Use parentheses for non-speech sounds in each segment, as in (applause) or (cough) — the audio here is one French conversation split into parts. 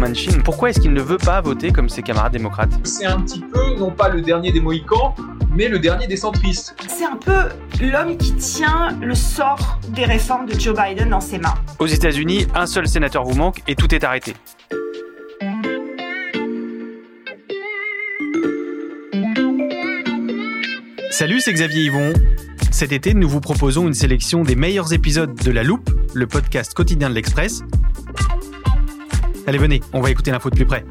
Manchin, pourquoi est-ce qu'il ne veut pas voter comme ses camarades démocrates? C'est un petit peu, non pas le dernier des Mohicans, mais le dernier des centristes. C'est un peu l'homme qui tient le sort des réformes de Joe Biden dans ses mains. Aux États-Unis, un seul sénateur vous manque et tout est arrêté. Salut, c'est Xavier Yvon. Cet été, nous vous proposons une sélection des meilleurs épisodes de La Loupe, le podcast quotidien de l'Express. Allez, venez, on va écouter l'info de plus près.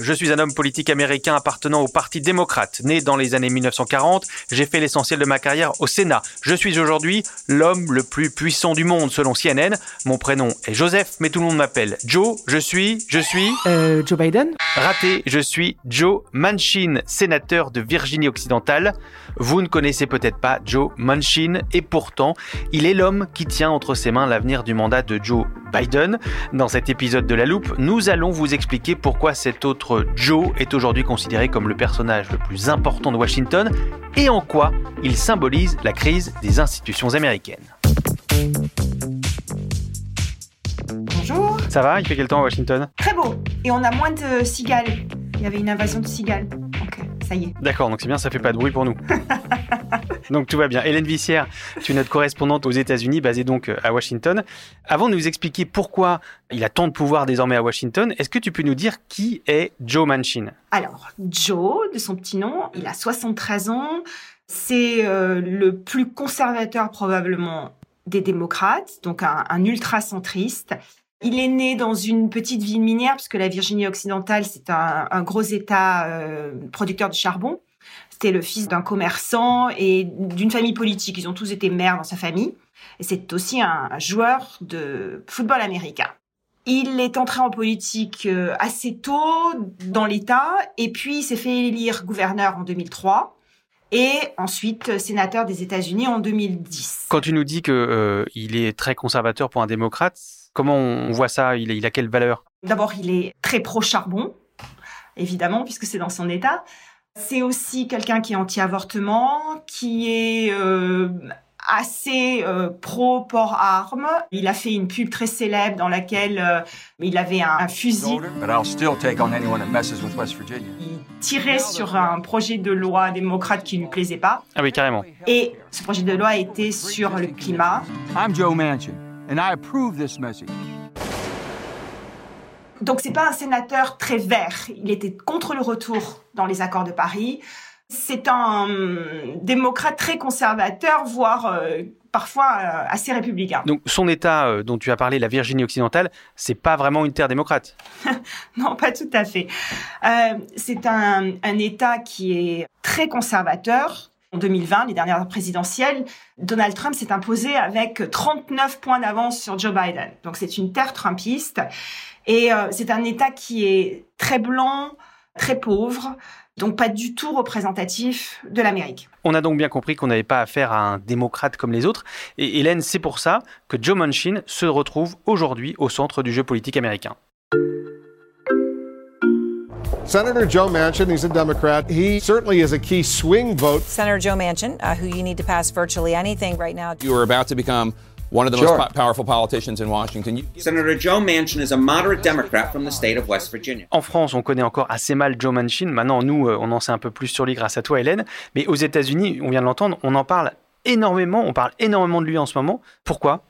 Je suis un homme politique américain appartenant au Parti démocrate. Né dans les années 1940, j'ai fait l'essentiel de ma carrière au Sénat. Je suis aujourd'hui l'homme le plus puissant du monde selon CNN. Mon prénom est Joseph, mais tout le monde m'appelle Joe. Je suis, je suis... Euh, Joe Biden Raté, je suis Joe Manchin, sénateur de Virginie-Occidentale. Vous ne connaissez peut-être pas Joe Manchin, et pourtant, il est l'homme qui tient entre ses mains l'avenir du mandat de Joe Biden. Dans cet épisode de La Loupe, nous allons vous expliquer pourquoi cet autre Joe est aujourd'hui considéré comme le personnage le plus important de Washington et en quoi il symbolise la crise des institutions américaines. Bonjour. Ça va? Il fait quel temps à Washington? Très beau. Et on a moins de cigales. Il y avait une invasion de cigales. Ok, ça y est. D'accord, donc c'est bien, ça fait pas de bruit pour nous. (laughs) donc tout va bien. Hélène Vissière, tu es notre correspondante aux États-Unis, basée donc euh, à Washington. Avant de nous expliquer pourquoi il a tant de pouvoir désormais à Washington, est-ce que tu peux nous dire qui est Joe Manchin? Alors, Joe, de son petit nom, il a 73 ans. C'est euh, le plus conservateur probablement des démocrates, donc un, ultra-centriste. Il est né dans une petite ville minière, puisque la Virginie occidentale, c'est un, un gros État euh, producteur de charbon. C'était le fils d'un commerçant et d'une famille politique. Ils ont tous été maires dans sa famille. Et c'est aussi un, un joueur de football américain. Il est entré en politique euh, assez tôt dans l'État et puis il s'est fait élire gouverneur en 2003 et ensuite sénateur des États-Unis en 2010. Quand tu nous dis que euh, il est très conservateur pour un démocrate, comment on voit ça? Il, il a quelle valeur? D'abord, il est très pro-charbon, évidemment, puisque c'est dans son État. C'est aussi quelqu'un qui est anti-avortement, qui est euh, assez euh, pro-port armes. Il a fait une pub très célèbre dans laquelle euh, il avait un, un fusil. But I'll still take on anyone that messes with West Virginia. Il tirait sur un projet de loi démocrate qui ne lui plaisait pas. Ah oui, carrément. Et ce projet de loi était sur le climat. I'm Joe Manchin, and I approve this message. Donc c'est pas un sénateur très vert. Il était contre le retour dans les accords de Paris. C'est un hum, démocrate très conservateur, voire euh, parfois euh, assez républicain. Donc son État euh, dont tu as parlé, la Virginie occidentale, c'est pas vraiment une terre démocrate? (laughs) Non, pas tout à fait. C'est un, un État qui est très conservateur. En 2020, les dernières présidentielles, Donald Trump s'est imposé avec 39 points d'avance sur Joe Biden. Donc c'est une terre trumpiste. Et euh, c'est un État qui est très blanc, très pauvre, donc pas du tout représentatif de l'Amérique. On a donc bien compris qu'on n'avait pas affaire à un démocrate comme les autres. Et Hélène, c'est pour ça que Joe Manchin se retrouve aujourd'hui au centre du jeu politique américain. Senator Joe Manchin, he's a Democrat. He certainly is a key swing vote. Senator Joe Manchin, uh, who you need to pass virtually anything right now. You are about to become one of the Sure. most po- powerful politicians in Washington. You- Senator Joe Manchin is a moderate Democrat from the state of West Virginia. En France, on connaît encore assez mal Joe Manchin. Maintenant, nous, euh, on en sait un peu plus sur lui grâce à toi, Hélène. Mais aux États-Unis, on vient de l'entendre, on en parle énormément. On parle énormément de lui en ce moment. Pourquoi?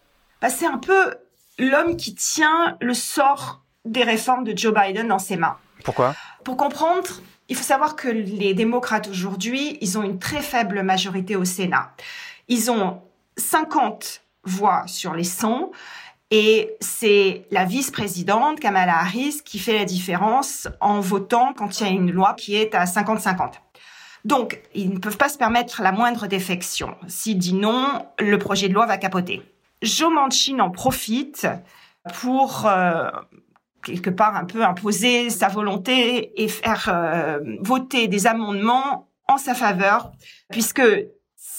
Bah, c'est un peu l'homme qui tient le sort des réformes de Joe Biden dans ses mains. Pourquoi? Pour comprendre, il faut savoir que les démocrates aujourd'hui, ils ont une très faible majorité au Sénat. Ils ont 50 voix sur les 100 et c'est la vice-présidente Kamala Harris qui fait la différence en votant quand il y a une loi qui est à 50-50. Donc, ils ne peuvent pas se permettre la moindre défection. S'il dit non, le projet de loi va capoter. Joe Manchin en profite pour euh, quelque part un peu imposer sa volonté et faire euh, voter des amendements en sa faveur, puisque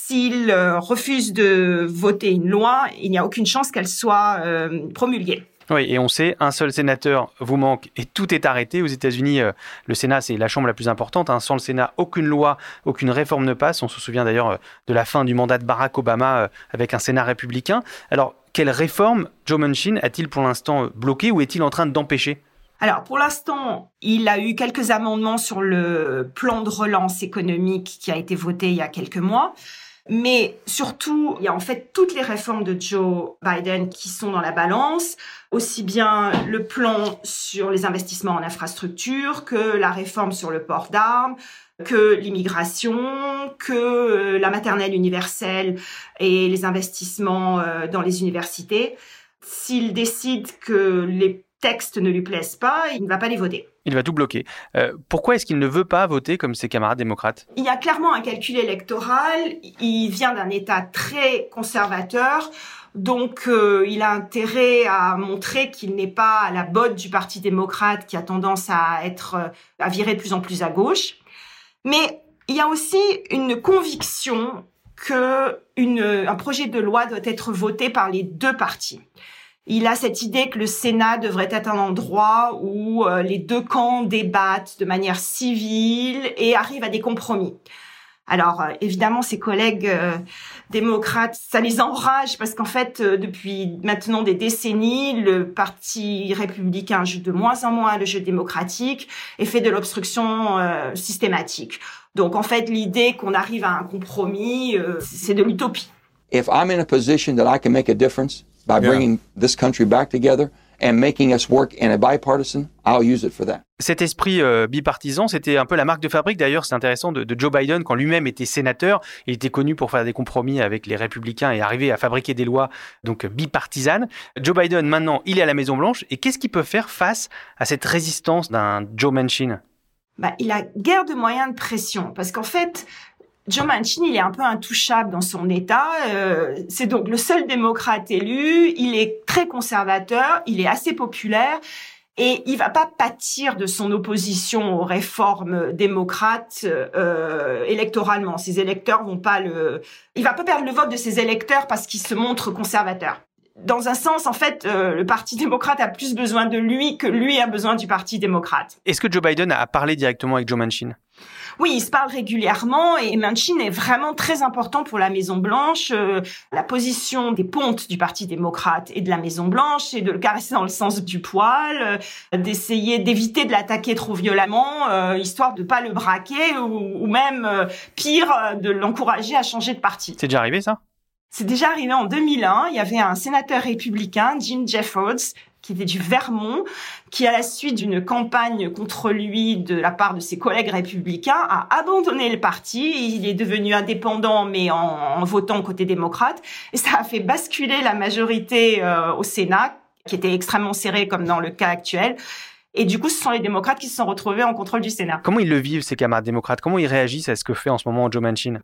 s'il euh, refuse de voter une loi, il n'y a aucune chance qu'elle soit euh, promulguée. Oui, et on sait, un seul sénateur vous manque et tout est arrêté. Aux États-Unis, euh, le Sénat, c'est la chambre la plus importante. hein. Sans le Sénat, aucune loi, aucune réforme ne passe. On se souvient d'ailleurs euh, de la fin du mandat de Barack Obama euh, avec un Sénat républicain. Alors, quelle réforme Joe Manchin a-t-il pour l'instant bloqué ou est-il en train d'empêcher? Alors, pour l'instant, il a eu quelques amendements sur le plan de relance économique qui a été voté il y a quelques mois. Mais surtout, il y a en fait toutes les réformes de Joe Biden qui sont dans la balance, aussi bien le plan sur les investissements en infrastructure que la réforme sur le port d'armes, que l'immigration, que euh, la maternelle universelle et les investissements euh, dans les universités. S'il décide que les textes ne lui plaisent pas, il ne va pas les voter. Il va tout bloquer. Euh, pourquoi est-ce qu'il ne veut pas voter comme ses camarades démocrates? Il y a clairement un calcul électoral. Il vient d'un État très conservateur. Donc, euh, il a intérêt à montrer qu'il n'est pas à la botte du Parti démocrate qui a tendance à être, euh, à virer de plus en plus à gauche. Mais il y a aussi une conviction que un projet de loi doit être voté par les deux partis. Il a cette idée que le Sénat devrait être un endroit où euh, les deux camps débattent de manière civile et arrivent à des compromis. Alors euh, évidemment, ses collègues euh, démocrates, ça les enrage parce qu'en fait, euh, depuis maintenant des décennies, le Parti républicain joue de moins en moins le jeu démocratique et fait de l'obstruction euh, systématique. Donc en fait, l'idée qu'on arrive à un compromis, euh, c'est de l'utopie. By Yeah. bringing this country back together and making us work in a bipartisan, I'll use it for that. Cet esprit euh, bipartisan, c'était un peu la marque de fabrique d'ailleurs, c'est intéressant, de, de Joe Biden quand lui-même était sénateur. Il était connu pour faire des compromis avec les républicains et arriver à fabriquer des lois donc bipartisanes. Joe Biden, maintenant, il est à la Maison-Blanche et qu'est-ce qu'il peut faire face à cette résistance d'un Joe Manchin? Bah, il a guère de moyens de pression parce qu'en fait, Joe Manchin, il est un peu intouchable dans son État. Euh, c'est donc le seul démocrate élu. Il est très conservateur. Il est assez populaire. Et il va pas pâtir de son opposition aux réformes démocrates euh, électoralement. Ses électeurs vont pas le. Il va pas perdre le vote de ses électeurs parce qu'il se montre conservateur. Dans un sens, en fait, euh, le Parti démocrate a plus besoin de lui que lui a besoin du Parti démocrate. Est-ce que Joe Biden a parlé directement avec Joe Manchin? Oui, ils se parlent régulièrement et Manchin est vraiment très important pour la Maison Blanche. Euh, la position des pontes du Parti démocrate et de la Maison Blanche, c'est de le caresser dans le sens du poil, euh, d'essayer d'éviter de l'attaquer trop violemment, euh, histoire de pas le braquer ou, ou même pire, de l'encourager à changer de parti. C'est déjà arrivé ça? C'est déjà arrivé en 2001. Il y avait un sénateur républicain, Jim Jeffords, qui était du Vermont, qui, à la suite d'une campagne contre lui de la part de ses collègues républicains, a abandonné le parti. Il est devenu indépendant, mais en, votant côté démocrate. Et ça a fait basculer la majorité euh, au Sénat, qui était extrêmement serrée, comme dans le cas actuel. Et du coup, ce sont les démocrates qui se sont retrouvés en contrôle du Sénat. Comment ils le vivent, ces camarades démocrates? Comment ils réagissent à ce que fait en ce moment Joe Manchin?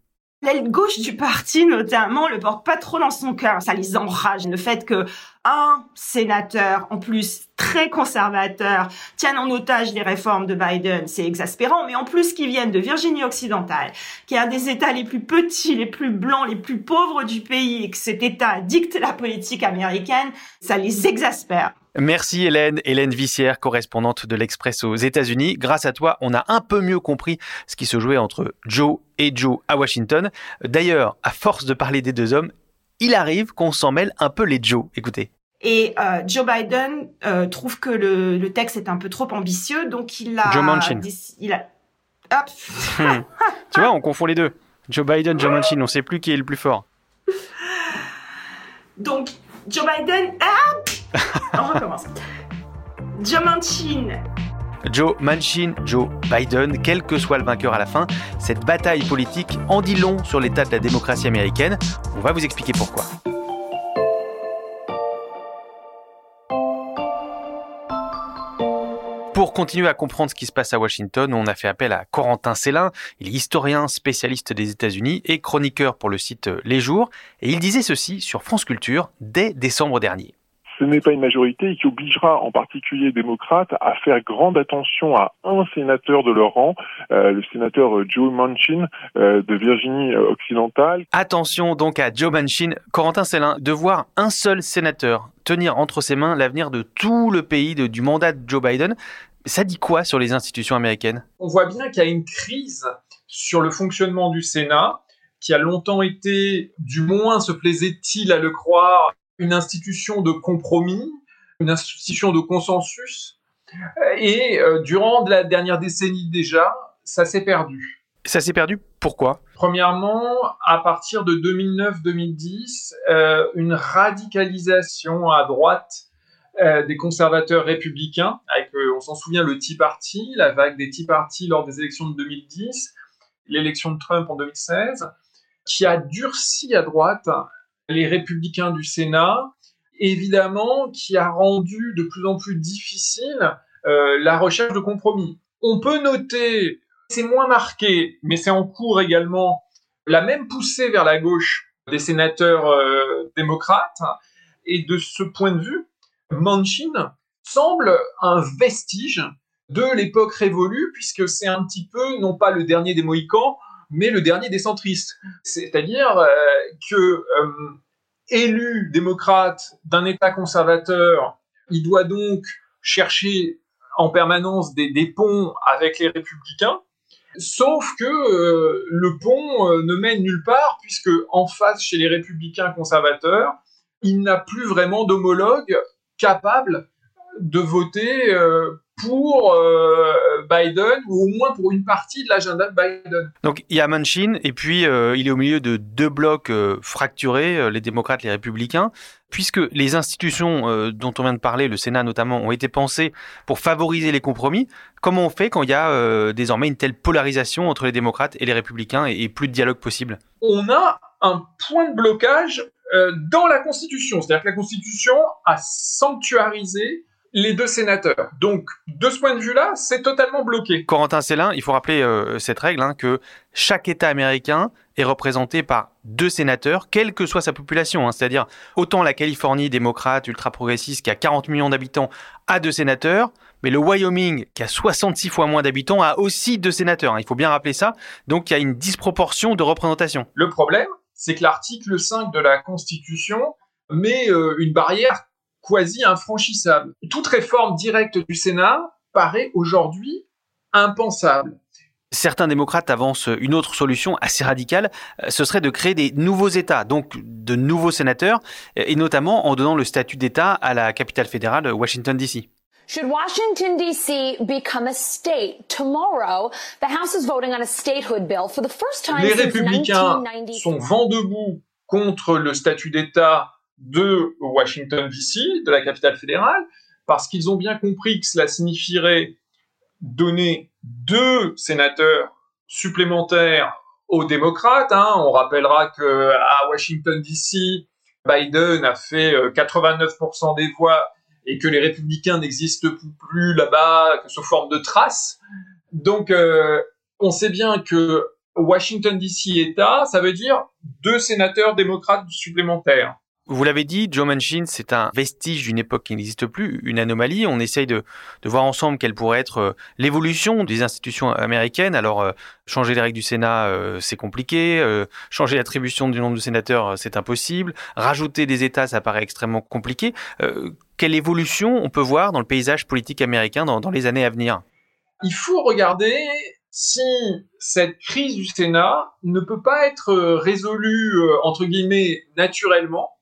L'aile gauche du parti, notamment, le porte pas trop dans son cœur. Ça les enrage. Le fait que un sénateur, en plus très conservateur, tienne en otage les réformes de Biden, c'est exaspérant. Mais en plus, qu'ils viennent de Virginie occidentale, qui est un des États les plus petits, les plus blancs, les plus pauvres du pays, et que cet État dicte la politique américaine, ça les exaspère. Merci Hélène, Hélène Vissière, correspondante de l'Express aux États-Unis. Grâce à toi, on a un peu mieux compris ce qui se jouait entre Joe et Joe à Washington. D'ailleurs, à force de parler des deux hommes, il arrive qu'on s'en mêle un peu les Joe. Écoutez. Et euh, Joe Biden euh, trouve que le, le, texte est un peu trop ambitieux, donc il a... Joe Manchin. Il a... Hop. Hmm. (laughs) tu vois, on confond les deux. Joe Biden, Joe Manchin, on sait plus qui est le plus fort. Donc, Joe Biden... Ah on recommence. Joe Manchin Joe Manchin, Joe Biden, quel que soit le vainqueur à la fin, cette bataille politique en dit long sur l'état de la démocratie américaine. On va vous expliquer pourquoi. Pour continuer à comprendre ce qui se passe à Washington, on a fait appel à Corentin Célin. Il est historien, spécialiste des États-Unis et chroniqueur pour le site Les Jours. Et il disait ceci sur France Culture dès décembre dernier ce n'est pas une majorité et qui obligera en particulier les démocrates à faire grande attention à un sénateur de leur rang, euh, le sénateur euh, Joe Manchin euh, de Virginie occidentale. Attention donc à Joe Manchin, Corentin Célin, de voir un seul sénateur tenir entre ses mains l'avenir de tout le pays du mandat de Joe Biden. Ça dit quoi sur les institutions américaines? On voit bien qu'il y a une crise sur le fonctionnement du Sénat qui a longtemps été, du moins se plaisait-il à le croire, une institution de compromis, une institution de consensus. Et euh, durant la dernière décennie déjà, ça s'est perdu. Ça s'est perdu pourquoi? Premièrement, à partir de 2009-2010, euh, une radicalisation à droite euh, des conservateurs républicains, avec, on s'en souvient, le Tea Party, la vague des Tea Party lors des élections de 2010, l'élection de Trump en 2016, qui a durci à droite les républicains du Sénat, évidemment, qui a rendu de plus en plus difficile euh, la recherche de compromis. On peut noter, c'est moins marqué, mais c'est en cours également, la même poussée vers la gauche des sénateurs euh, démocrates. Et de ce point de vue, Manchin semble un vestige de l'époque révolue, puisque c'est un petit peu, non pas le dernier des Mohicans, mais le dernier des centristes. C'est-à-dire euh, que euh, élu démocrate d'un État conservateur, il doit donc chercher en permanence des, ponts avec les républicains, sauf que euh, le pont ne mène nulle part, puisque en face, chez les républicains conservateurs, il n'a plus vraiment d'homologue capable de voter pour euh, Biden ou au moins pour une partie de l'agenda de Biden. Donc il y a Manchin et puis euh, il est au milieu de deux blocs euh, fracturés, les démocrates, les républicains, puisque les institutions dont on vient de parler, le Sénat notamment, ont été pensées pour favoriser les compromis. Comment on fait quand il y a désormais une telle polarisation entre les démocrates et les républicains et, et plus de dialogue possible? On a un point de blocage dans la Constitution, c'est-à-dire que la Constitution a sanctuarisé les deux sénateurs. Donc, de ce point de vue-là, c'est totalement bloqué. Corentin Célin, il faut rappeler euh, cette règle, hein, que chaque État américain est représenté par deux sénateurs, quelle que soit sa population. Hein. C'est-à-dire, autant la Californie démocrate, ultra-progressiste, qui a 40 millions d'habitants, a deux sénateurs, mais le Wyoming, qui a 66 fois moins d'habitants, a aussi deux sénateurs. Hein. Il faut bien rappeler ça. Donc, il y a une disproportion de représentation. Le problème, c'est que l'article 5 de la Constitution met euh, une barrière quasi infranchissable. Toute réforme directe du Sénat paraît aujourd'hui impensable. Certains démocrates avancent une autre solution assez radicale, euh, ce serait de créer des nouveaux États, donc de nouveaux sénateurs, et notamment en donnant le statut d'État à la capitale fédérale, Washington, D.C. Should Washington, D.C. become a state? Tomorrow, the House is voting on a statehood bill for the first time Les républicains sont vent debout contre le statut d'État de Washington, D.C., de la capitale fédérale, parce qu'ils ont bien compris que cela signifierait donner deux sénateurs supplémentaires aux démocrates. Hein. On rappellera que à Washington, D.C., Biden a fait 89% euh, des voix et que les républicains n'existent plus là-bas, que sous forme de traces. Donc, euh, on sait bien que Washington, D.C. État, ça veut dire deux sénateurs démocrates supplémentaires. Vous l'avez dit, Joe Manchin, c'est un vestige d'une époque qui n'existe plus, une anomalie. On essaye de, de voir ensemble quelle pourrait être euh, l'évolution des institutions américaines. Alors, euh, changer les règles du Sénat, euh, c'est compliqué. changer l'attribution du nombre de sénateurs, c'est impossible. Rajouter des États, ça paraît extrêmement compliqué. quelle évolution on peut voir dans le paysage politique américain dans, dans les années à venir? Il faut regarder si cette crise du Sénat ne peut pas être résolue, entre guillemets, naturellement,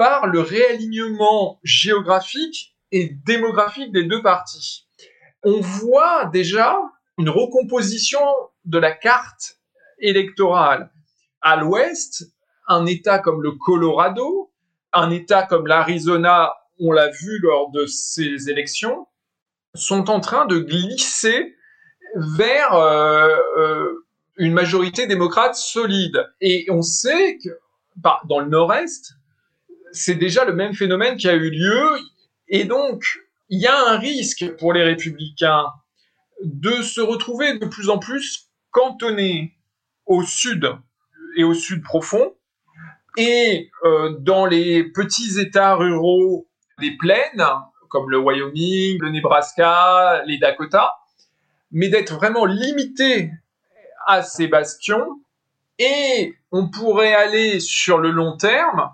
par le réalignement géographique et démographique des deux partis. On voit déjà une recomposition de la carte électorale. À l'ouest, un État comme le Colorado, un État comme l'Arizona, on l'a vu lors de ces élections, sont en train de glisser vers euh, euh, une majorité démocrate solide. Et on sait que bah, dans le nord-est, c'est déjà le même phénomène qui a eu lieu. Et donc, il y a un risque pour les républicains de se retrouver de plus en plus cantonnés au sud et au sud profond, et euh, dans les petits États ruraux des plaines, comme le Wyoming, le Nebraska, les Dakota, mais d'être vraiment limité à ces bastions, et on pourrait aller sur le long terme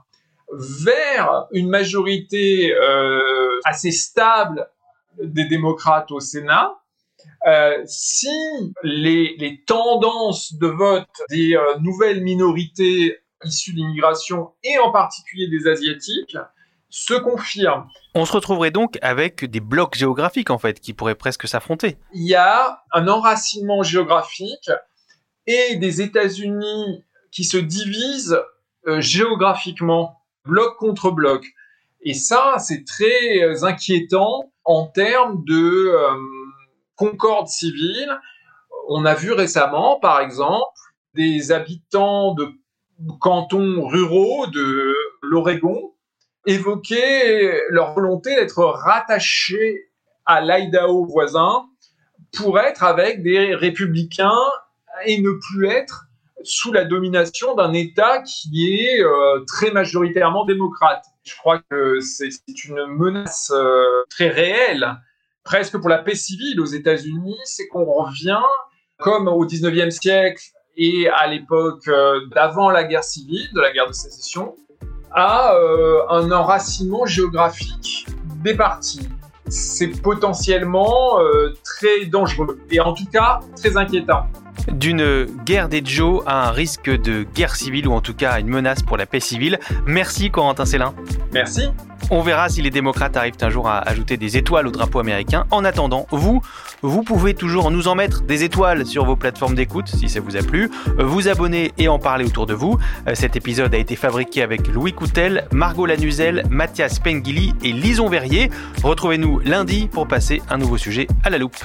vers une majorité euh, assez stable des démocrates au Sénat, euh, si les, les, tendances de vote des euh, nouvelles minorités issues d'immigration et en particulier des asiatiques se confirment. On se retrouverait donc avec des blocs géographiques en fait qui pourraient presque s'affronter. Il y a un enracinement géographique et des États-Unis qui se divisent géographiquement bloc contre bloc. Et ça, c'est très euh, inquiétant en termes de euh, concorde civile. On a vu récemment, par exemple, des habitants de cantons ruraux de l'Oregon évoquer leur volonté d'être rattachés à l'Idaho voisin pour être avec des républicains et ne plus être sous la domination d'un État qui est euh, très majoritairement démocrate. Je crois que c'est une menace euh, très réelle, presque pour la paix civile aux États-Unis, c'est qu'on revient, comme au 19e siècle et à l'époque euh, d'avant la guerre civile, de la guerre de sécession, à un enracinement géographique des partis. C'est potentiellement très dangereux et en tout cas très inquiétant d'une guerre des Joe à un risque de guerre civile ou en tout cas à une menace pour la paix civile. Merci Corentin Célin. Merci. On verra si les démocrates arrivent un jour à ajouter des étoiles au drapeau américain. En attendant, vous, vous pouvez toujours nous en mettre des étoiles sur vos plateformes d'écoute si ça vous a plu, vous abonner et en parler autour de vous. Euh, cet épisode a été fabriqué avec Louis Coutel, Margot Lanuzel, Mathias Pengili et Lison Verrier. Retrouvez-nous lundi pour passer un nouveau sujet à la loupe.